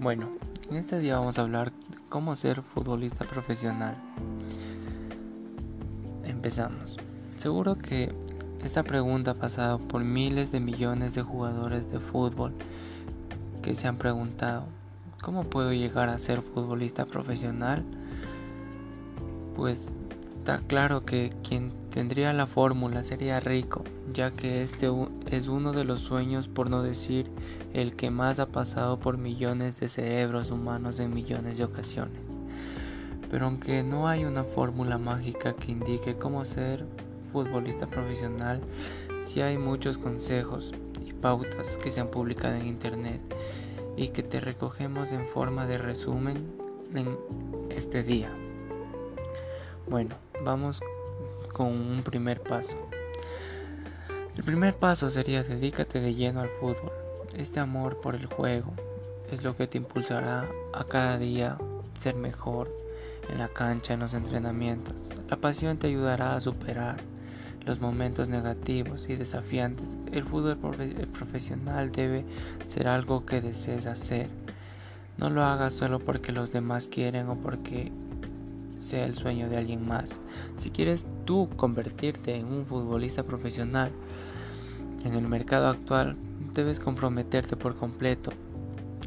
Bueno, en este día vamos a hablar de cómo ser futbolista profesional. Empezamos. Seguro que esta pregunta ha pasado por miles de millones de jugadores de fútbol que se han preguntado, ¿cómo puedo llegar a ser futbolista profesional? Pues está claro que quien tendría la fórmula sería rico, ya que este es uno de los sueños, por no decir el que más ha pasado por millones de cerebros humanos en millones de ocasiones. Pero aunque no hay una fórmula mágica que indique cómo ser futbolista profesional, sí hay muchos consejos y pautas que se han publicado en internet y que te recogemos en forma de resumen en este día. Bueno, vamos con un primer paso. El primer paso sería dedícate de lleno al fútbol. Este amor por el juego es lo que te impulsará a cada día ser mejor en la cancha, en los entrenamientos. La pasión te ayudará a superar los momentos negativos y desafiantes. El fútbol profesional debe ser algo que desees hacer. No lo hagas solo porque los demás quieren o porque sea el sueño de alguien más. Si quieres tú convertirte en un futbolista profesional en el mercado actual, debes comprometerte por completo.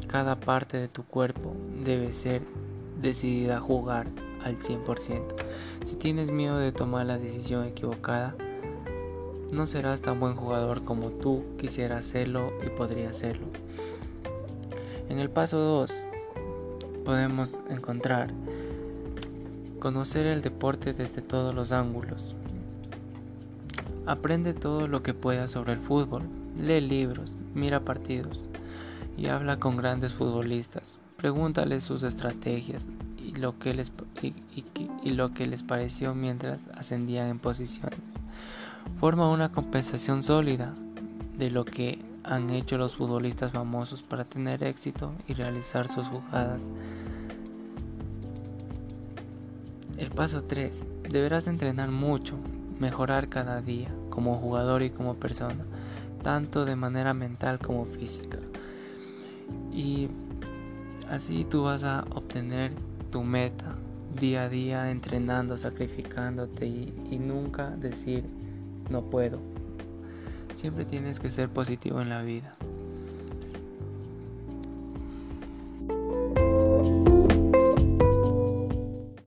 Cada parte de tu cuerpo debe ser decidida a jugar al 100%. Si tienes miedo de tomar la decisión equivocada, no serás tan buen jugador como tú quisieras serlo y podría serlo. En el paso 2 podemos encontrar Conocer el deporte desde todos los ángulos. Aprende todo lo que puedas sobre el fútbol. Lee libros, mira partidos y habla con grandes futbolistas. Pregúntales sus estrategias y lo que les, y lo que les pareció mientras ascendían en posiciones. Forma una compensación sólida de lo que han hecho los futbolistas famosos para tener éxito y realizar sus jugadas el paso 3. Deberás entrenar mucho, mejorar cada día, como jugador y como persona, tanto de manera mental como física. Y así tú vas a obtener tu meta día a día, entrenando, sacrificándote y, y nunca decir no puedo. Siempre tienes que ser positivo en la vida.